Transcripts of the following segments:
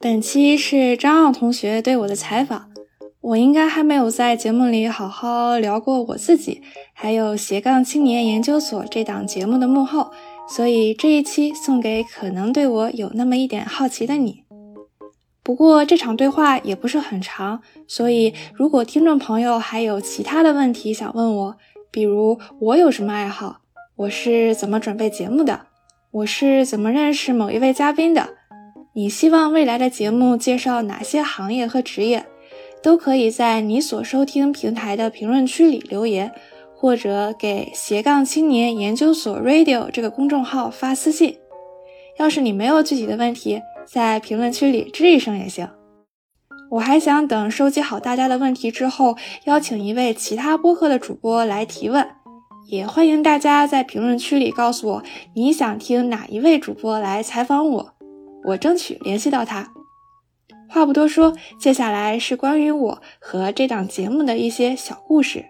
本期是张奥同学对我的采访。我应该还没有在节目里好好聊过我自己，还有斜杠青年研究所这档节目的幕后，所以这一期送给可能对我有那么一点好奇的你。不过这场对话也不是很长，所以如果听众朋友还有其他的问题想问我，比如我有什么爱好，我是怎么准备节目的，我是怎么认识某一位嘉宾的，你希望未来的节目介绍哪些行业和职业？都可以在你所收听平台的评论区里留言，或者给斜杠青年研究所 Radio 这个公众号发私信。要是你没有具体的问题，在评论区里吱一声也行。我还想等收集好大家的问题之后，邀请一位其他播客的主播来提问。也欢迎大家在评论区里告诉我你想听哪一位主播来采访我，我争取联系到他。话不多说，接下来是关于我和这档节目的一些小故事。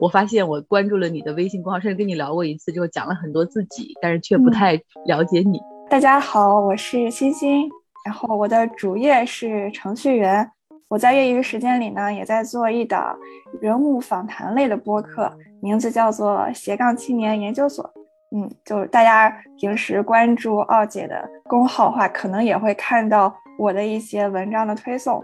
我发现我关注了你的微信公号，甚至跟你聊过一次，之后讲了很多自己，但是却不太了解你。大家好，我是欣欣，然后我的主业是程序员。我在业余时间里呢，也在做一档人物访谈类的播客，名字叫做斜杠青年研究所。嗯，就是大家平时关注奥姐的公号的话，可能也会看到我的一些文章的推送。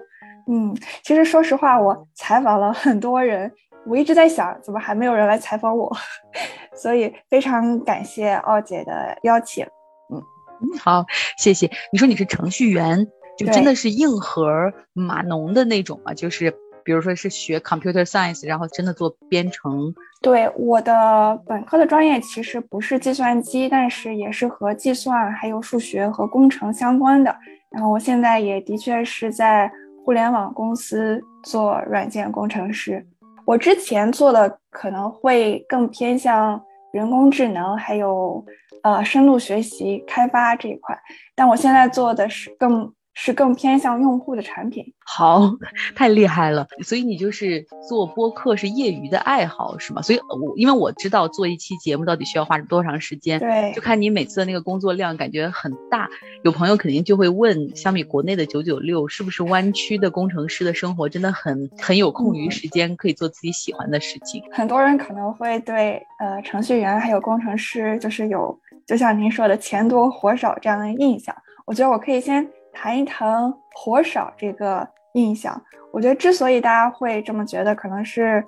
嗯，其实说实话，我采访了很多人，我一直在想，怎么还没有人来采访我？所以非常感谢奥姐的邀请。嗯嗯，好，谢谢。你说你是程序员，就真的是硬核码农的那种嘛？就是。比如说是学 computer science，然后真的做编程。对，我的本科的专业其实不是计算机，但是也是和计算还有数学和工程相关的。然后我现在也的确是在互联网公司做软件工程师。我之前做的可能会更偏向人工智能，还有呃深度学习开发这一块，但我现在做的是更。是更偏向用户的产品，好，太厉害了。所以你就是做播客是业余的爱好是吗？所以，我因为我知道做一期节目到底需要花多长时间，对，就看你每次的那个工作量，感觉很大。有朋友肯定就会问，相比国内的九九六，是不是湾区的工程师的生活真的很很有空余时间，可以做自己喜欢的事情？很多人可能会对呃程序员还有工程师就是有，就像您说的钱多活少这样的印象。我觉得我可以先。谈一谈活少这个印象，我觉得之所以大家会这么觉得，可能是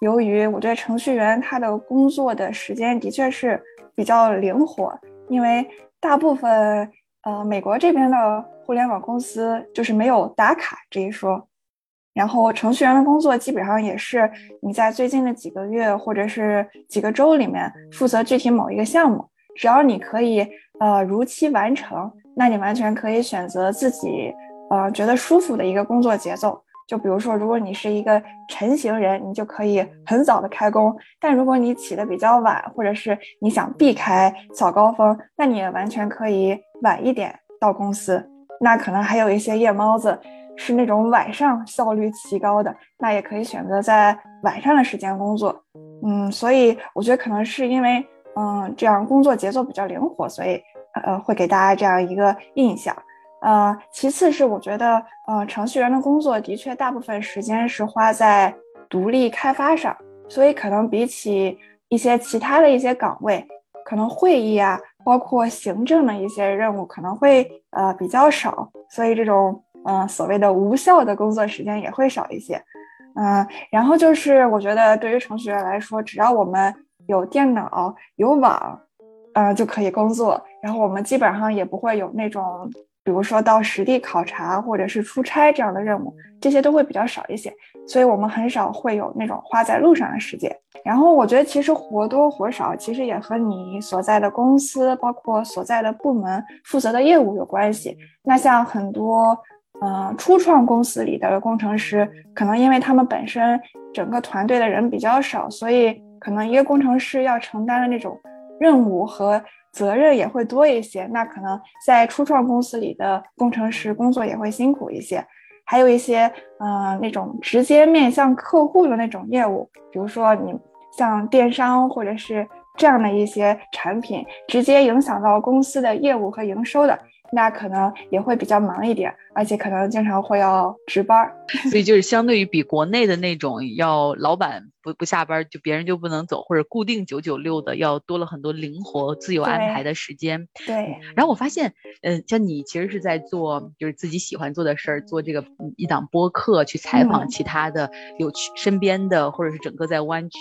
由于我觉得程序员他的工作的时间的确是比较灵活，因为大部分呃美国这边的互联网公司就是没有打卡这一说，然后程序员的工作基本上也是你在最近的几个月或者是几个周里面负责具体某一个项目，只要你可以呃如期完成。那你完全可以选择自己，呃，觉得舒服的一个工作节奏。就比如说，如果你是一个晨型人，你就可以很早的开工；但如果你起的比较晚，或者是你想避开早高峰，那你也完全可以晚一点到公司。那可能还有一些夜猫子，是那种晚上效率极高的，那也可以选择在晚上的时间工作。嗯，所以我觉得可能是因为，嗯，这样工作节奏比较灵活，所以。呃，会给大家这样一个印象。呃，其次是我觉得，呃，程序员的工作的确大部分时间是花在独立开发上，所以可能比起一些其他的一些岗位，可能会议啊，包括行政的一些任务可能会呃比较少，所以这种嗯所谓的无效的工作时间也会少一些。嗯，然后就是我觉得对于程序员来说，只要我们有电脑有网。呃，就可以工作。然后我们基本上也不会有那种，比如说到实地考察或者是出差这样的任务，这些都会比较少一些。所以我们很少会有那种花在路上的时间。然后我觉得其实活多活少，其实也和你所在的公司，包括所在的部门负责的业务有关系。那像很多呃初创公司里的工程师，可能因为他们本身整个团队的人比较少，所以可能一个工程师要承担的那种。任务和责任也会多一些，那可能在初创公司里的工程师工作也会辛苦一些，还有一些嗯那种直接面向客户的那种业务，比如说你像电商或者是这样的一些产品，直接影响到公司的业务和营收的。那可能也会比较忙一点，而且可能经常会要值班儿，所以就是相对于比国内的那种要老板不不下班就别人就不能走或者固定九九六的要多了很多灵活自由安排的时间。对。然后我发现，嗯，像你其实是在做就是自己喜欢做的事儿，做这个一档播客去采访其他的有趣身边的或者是整个在湾区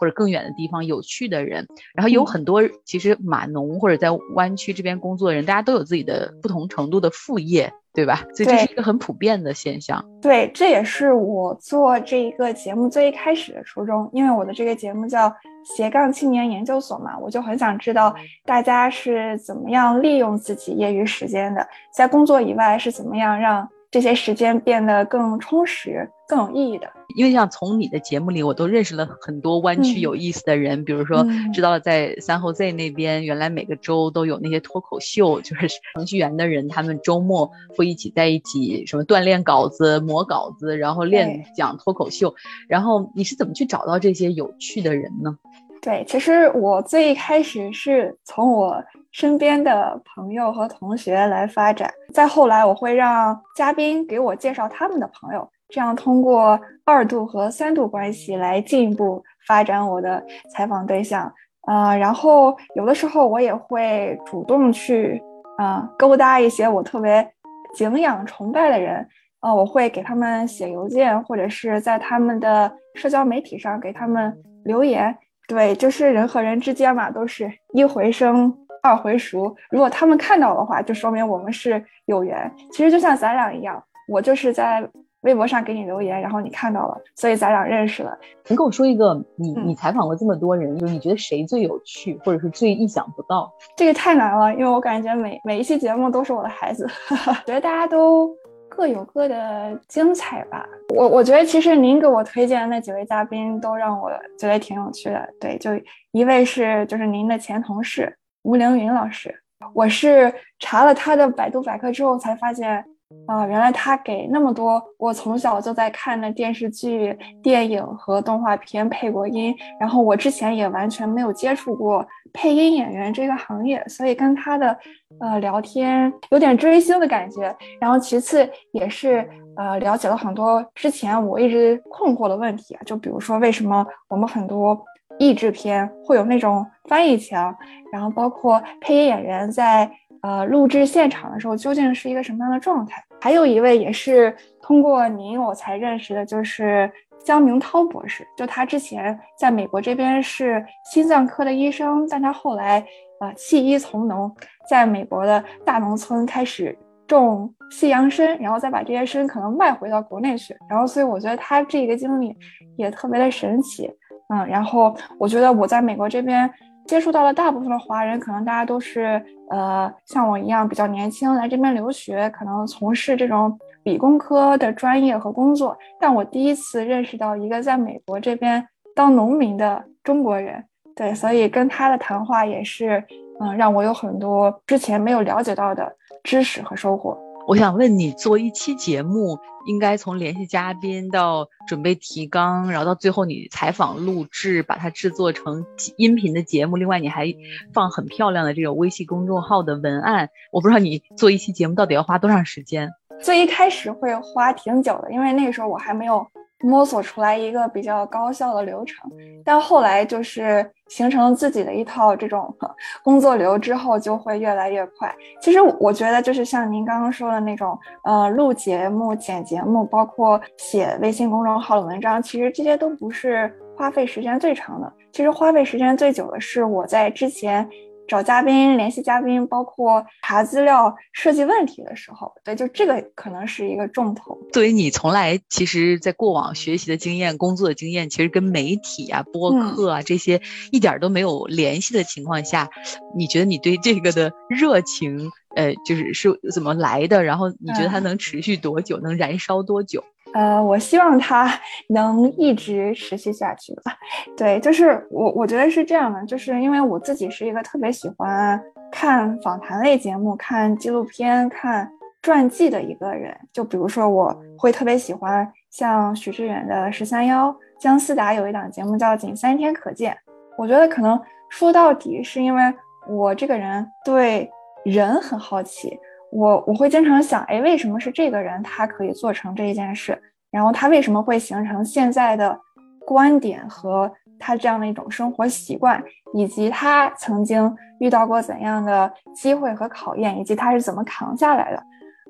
或者更远的地方有趣的人。然后有很多其实码农或者在湾区这边工作的人，大家都有自己的。不同程度的副业，对吧？所以这是一个很普遍的现象。对，这也是我做这一个节目最一开始的初衷，因为我的这个节目叫斜杠青年研究所嘛，我就很想知道大家是怎么样利用自己业余时间的，在工作以外是怎么样让。这些时间变得更充实、更有意义的。因为像从你的节目里，我都认识了很多湾区有意思的人，比如说知道了在三后 Z 那边，原来每个周都有那些脱口秀，就是 程序员的人，他们周末会一起在一起什么锻炼稿子、磨稿子，然后练讲脱口秀。然后你是怎么去找到这些有趣的人呢？对，其实我最一开始是从我。身边的朋友和同学来发展，再后来我会让嘉宾给我介绍他们的朋友，这样通过二度和三度关系来进一步发展我的采访对象。啊，然后有的时候我也会主动去啊勾搭一些我特别敬仰崇拜的人，啊，我会给他们写邮件，或者是在他们的社交媒体上给他们留言。对，就是人和人之间嘛，都是一回生。二回熟，如果他们看到的话，就说明我们是有缘。其实就像咱俩一样，我就是在微博上给你留言，然后你看到了，所以咱俩认识了。你跟我说一个，你你采访过这么多人，就是你觉得谁最有趣，或者是最意想不到？这个太难了，因为我感觉每每一期节目都是我的孩子，觉得大家都各有各的精彩吧。我我觉得其实您给我推荐的那几位嘉宾都让我觉得挺有趣的。对，就一位是就是您的前同事。吴凌云老师，我是查了他的百度百科之后才发现，啊，原来他给那么多我从小就在看的电视剧、电影和动画片配过音，然后我之前也完全没有接触过配音演员这个行业，所以跟他的呃聊天有点追星的感觉。然后其次也是呃了解了很多之前我一直困惑的问题啊，就比如说为什么我们很多。译制片会有那种翻译腔，然后包括配音演员在呃录制现场的时候究竟是一个什么样的状态？还有一位也是通过您我才认识的，就是江明涛博士。就他之前在美国这边是心脏科的医生，但他后来啊弃医从农，在美国的大农村开始种西洋参，然后再把这些参可能卖回到国内去。然后所以我觉得他这个经历也特别的神奇。嗯，然后我觉得我在美国这边接触到了大部分的华人，可能大家都是呃像我一样比较年轻来这边留学，可能从事这种理工科的专业和工作。但我第一次认识到一个在美国这边当农民的中国人，对，所以跟他的谈话也是嗯让我有很多之前没有了解到的知识和收获。我想问你，做一期节目，应该从联系嘉宾到准备提纲，然后到最后你采访录制，把它制作成音频的节目。另外，你还放很漂亮的这种微信公众号的文案。我不知道你做一期节目到底要花多长时间？最一开始会花挺久的，因为那个时候我还没有。摸索出来一个比较高效的流程，但后来就是形成自己的一套这种 工作流之后，就会越来越快。其实我觉得就是像您刚刚说的那种，呃，录节目、剪节目，包括写微信公众号的文章，其实这些都不是花费时间最长的。其实花费时间最久的是我在之前。找嘉宾、联系嘉宾，包括查资料、设计问题的时候，对，就这个可能是一个重头。作为你从来其实，在过往学习的经验、工作的经验，其实跟媒体啊、播客啊这些一点都没有联系的情况下，你觉得你对这个的热情，呃，就是是怎么来的？然后你觉得它能持续多久？能燃烧多久？呃，我希望它 能一直持续下去吧。对，就是我，我觉得是这样的，就是因为我自己是一个特别喜欢看访谈类节目、看纪录片、看传记的一个人。就比如说，我会特别喜欢像许知远的十三幺，姜思达有一档节目叫《仅三天可见》。我觉得可能说到底是因为我这个人对人很好奇，我我会经常想，哎，为什么是这个人他可以做成这一件事？然后他为什么会形成现在的观点和他这样的一种生活习惯，以及他曾经遇到过怎样的机会和考验，以及他是怎么扛下来的？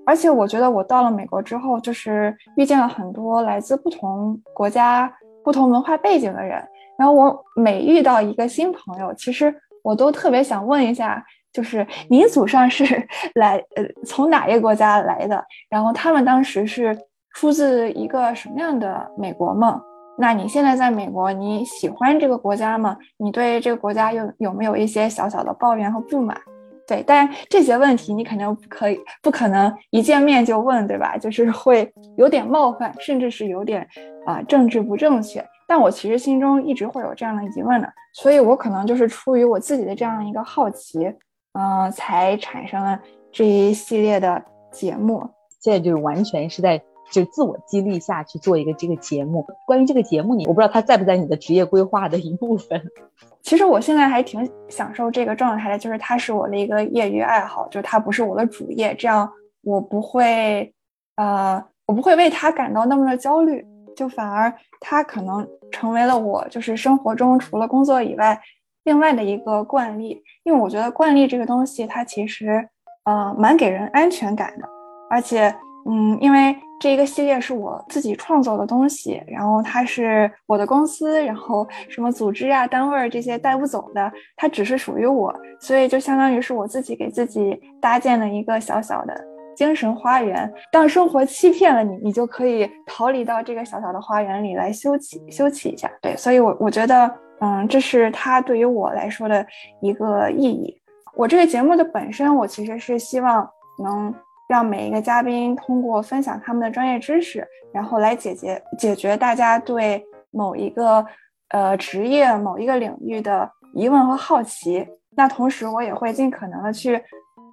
而且我觉得我到了美国之后，就是遇见了很多来自不同国家、不同文化背景的人。然后我每遇到一个新朋友，其实我都特别想问一下，就是你祖上是 来呃从哪一个国家来的？然后他们当时是出自一个什么样的美国梦？那你现在在美国，你喜欢这个国家吗？你对这个国家有有没有一些小小的抱怨和不满？对，但这些问题你肯定不可以，不可能一见面就问，对吧？就是会有点冒犯，甚至是有点啊政治不正确。但我其实心中一直会有这样的疑问的，所以我可能就是出于我自己的这样一个好奇，嗯，才产生了这一系列的节目。现在就是完全是在就自我激励下去做一个这个节目。关于这个节目，你我不知道它在不在你的职业规划的一部分。其实我现在还挺享受这个状态的，就是它是我的一个业余爱好，就是它不是我的主业，这样我不会，呃，我不会为它感到那么的焦虑，就反而它可能成为了我就是生活中除了工作以外另外的一个惯例，因为我觉得惯例这个东西它其实呃蛮给人安全感的，而且嗯，因为。这一个系列是我自己创作的东西，然后它是我的公司，然后什么组织啊、单位这些带不走的，它只是属于我，所以就相当于是我自己给自己搭建了一个小小的精神花园。当生活欺骗了你，你就可以逃离到这个小小的花园里来休憩休憩一下。对，所以我我觉得，嗯，这是它对于我来说的一个意义。我这个节目的本身，我其实是希望能。让每一个嘉宾通过分享他们的专业知识，然后来解决解决大家对某一个呃职业、某一个领域的疑问和好奇。那同时，我也会尽可能的去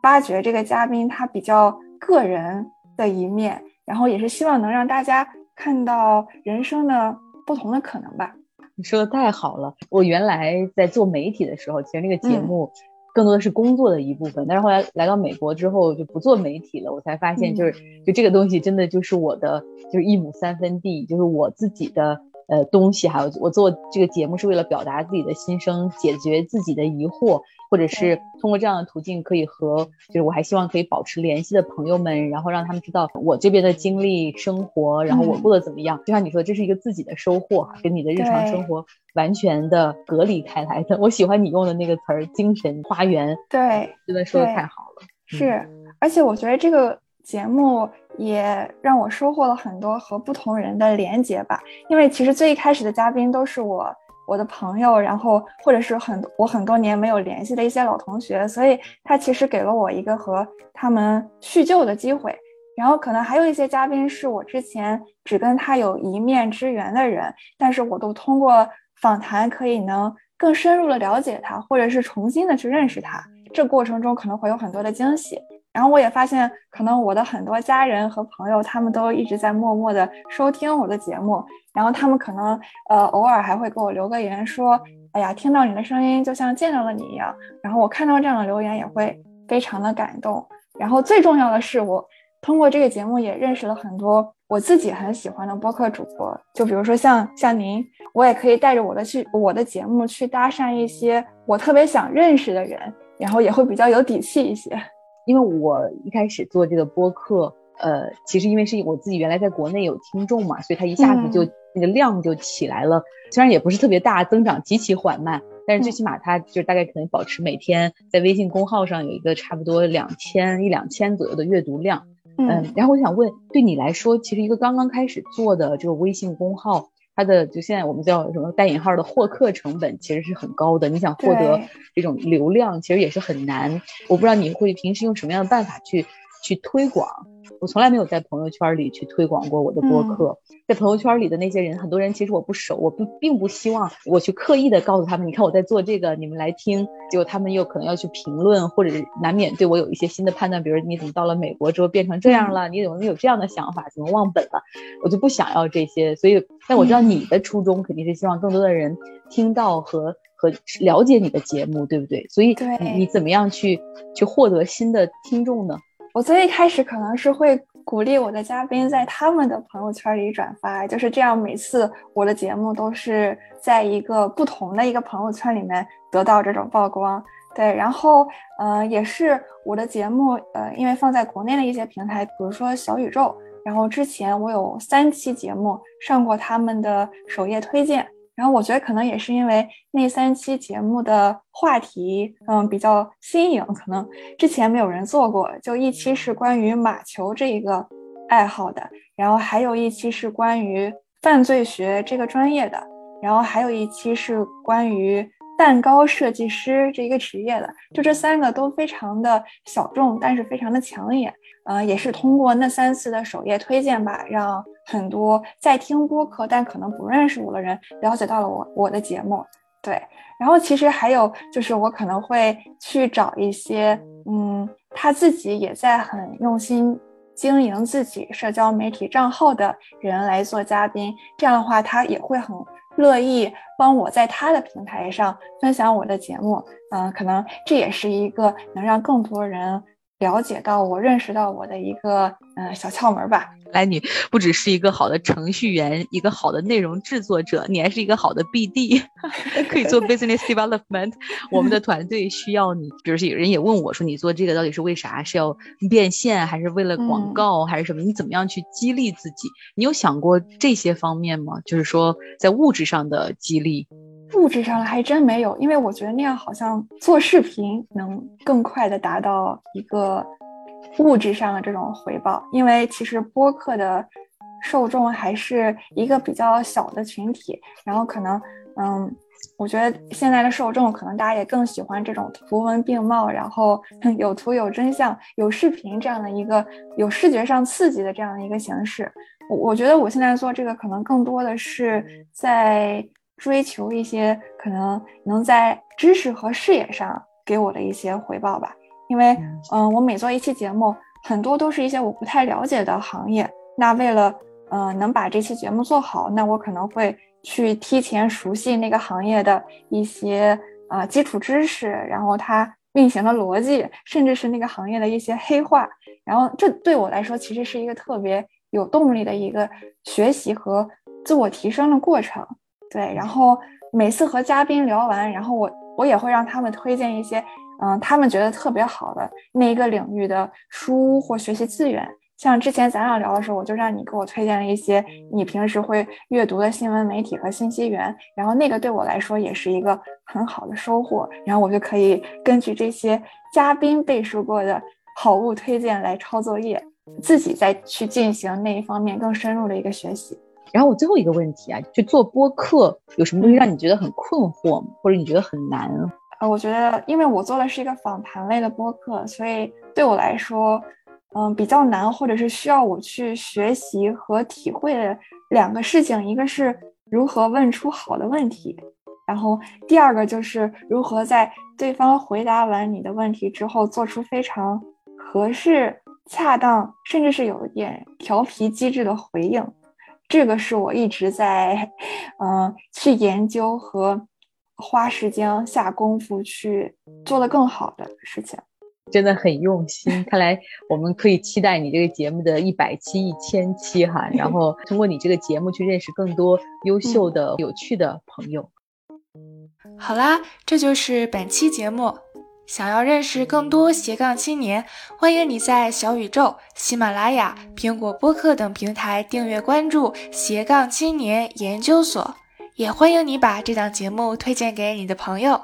发掘这个嘉宾他比较个人的一面，然后也是希望能让大家看到人生的不同的可能吧。你说的太好了！我原来在做媒体的时候，其实那个节目。更多的是工作的一部分，但是后来来到美国之后就不做媒体了，我才发现就是就这个东西真的就是我的就是一亩三分地，就是我自己的呃东西，还有我做这个节目是为了表达自己的心声，解决自己的疑惑。或者是通过这样的途径，可以和就是我还希望可以保持联系的朋友们，然后让他们知道我这边的经历、生活，然后我过得怎么样。就像你说，这是一个自己的收获，跟你的日常生活完全的隔离开来的。我喜欢你用的那个词儿“精神花园”，对，真的说的太好了。是，而且我觉得这个节目也让我收获了很多和不同人的连接吧，因为其实最一开始的嘉宾都是我。我的朋友，然后或者是很我很多年没有联系的一些老同学，所以他其实给了我一个和他们叙旧的机会。然后可能还有一些嘉宾是我之前只跟他有一面之缘的人，但是我都通过访谈可以能更深入的了解他，或者是重新的去认识他。这过程中可能会有很多的惊喜。然后我也发现，可能我的很多家人和朋友，他们都一直在默默的收听我的节目。然后他们可能呃偶尔还会给我留个言，说：“哎呀，听到你的声音就像见到了你一样。”然后我看到这样的留言也会非常的感动。然后最重要的是，我通过这个节目也认识了很多我自己很喜欢的播客主播。就比如说像像您，我也可以带着我的去我的节目去搭讪一些我特别想认识的人，然后也会比较有底气一些。因为我一开始做这个播客，呃，其实因为是我自己原来在国内有听众嘛，所以它一下子就那个量就起来了。虽然也不是特别大，增长极其缓慢，但是最起码它就大概可能保持每天在微信公号上有一个差不多两千一两千左右的阅读量。嗯，然后我想问，对你来说，其实一个刚刚开始做的这个微信公号。它的就现在我们叫什么带引号的获客成本其实是很高的，你想获得这种流量其实也是很难。我不知道你会平时用什么样的办法去去推广。我从来没有在朋友圈里去推广过我的播客，在朋友圈里的那些人，很多人其实我不熟，我不并不希望我去刻意的告诉他们，你看我在做这个，你们来听，结果他们又可能要去评论，或者难免对我有一些新的判断，比如你怎么到了美国之后变成这样了，你怎么有这样的想法，怎么忘本了，我就不想要这些。所以，但我知道你的初衷肯定是希望更多的人听到和。和了解你的节目，对不对？所以对你怎么样去去获得新的听众呢？我最一开始可能是会鼓励我的嘉宾在他们的朋友圈里转发，就是这样，每次我的节目都是在一个不同的一个朋友圈里面得到这种曝光。对，然后，呃，也是我的节目，呃，因为放在国内的一些平台，比如说小宇宙，然后之前我有三期节目上过他们的首页推荐，然后我觉得可能也是因为那三期节目的话题，嗯，比较新颖，可能之前没有人做过，就一期是关于马球这一个爱好的，然后还有一期是关于犯罪学这个专业的，然后还有一期是关于。蛋糕设计师这一个职业的，就这三个都非常的小众，但是非常的抢眼。呃，也是通过那三次的首页推荐吧，让很多在听播客但可能不认识我的人了解到了我我的节目。对，然后其实还有就是我可能会去找一些，嗯，他自己也在很用心经营自己社交媒体账号的人来做嘉宾，这样的话他也会很。乐意帮我在他的平台上分享我的节目，嗯，可能这也是一个能让更多人。了解到我认识到我的一个呃小窍门吧。来，你不只是一个好的程序员，一个好的内容制作者，你还是一个好的 BD，可以做 business development。我们的团队需要你。比如说有人也问我说，你做这个到底是为啥？是要变现，还是为了广告，还是什么？你怎么样去激励自己？你有想过这些方面吗？就是说在物质上的激励。物质上的还真没有，因为我觉得那样好像做视频能更快的达到一个物质上的这种回报。因为其实播客的受众还是一个比较小的群体，然后可能，嗯，我觉得现在的受众可能大家也更喜欢这种图文并茂，然后 有图有真相有视频这样的一个有视觉上刺激的这样的一个形式。我我觉得我现在做这个可能更多的是在。追求一些可能能在知识和视野上给我的一些回报吧，因为嗯，我每做一期节目，很多都是一些我不太了解的行业。那为了嗯能把这期节目做好，那我可能会去提前熟悉那个行业的一些啊基础知识，然后它运行的逻辑，甚至是那个行业的一些黑话。然后这对我来说，其实是一个特别有动力的一个学习和自我提升的过程。对，然后每次和嘉宾聊完，然后我我也会让他们推荐一些，嗯，他们觉得特别好的那一个领域的书或学习资源。像之前咱俩聊的时候，我就让你给我推荐了一些你平时会阅读的新闻媒体和信息源，然后那个对我来说也是一个很好的收获。然后我就可以根据这些嘉宾背书过的好物推荐来抄作业，自己再去进行那一方面更深入的一个学习。然后我最后一个问题啊，就做播客有什么东西让你觉得很困惑吗？或者你觉得很难？呃，我觉得因为我做的是一个访谈类的播客，所以对我来说，嗯，比较难，或者是需要我去学习和体会的两个事情，一个是如何问出好的问题，然后第二个就是如何在对方回答完你的问题之后，做出非常合适、恰当，甚至是有一点调皮机智的回应。这个是我一直在，嗯，去研究和花时间下功夫去做的更好的事情，真的很用心。看来我们可以期待你这个节目的一百期、一千期哈，然 后通过你这个节目去认识更多优秀的、有趣的朋友。好啦，这就是本期节目。想要认识更多斜杠青年，欢迎你在小宇宙、喜马拉雅、苹果播客等平台订阅关注斜杠青年研究所，也欢迎你把这档节目推荐给你的朋友。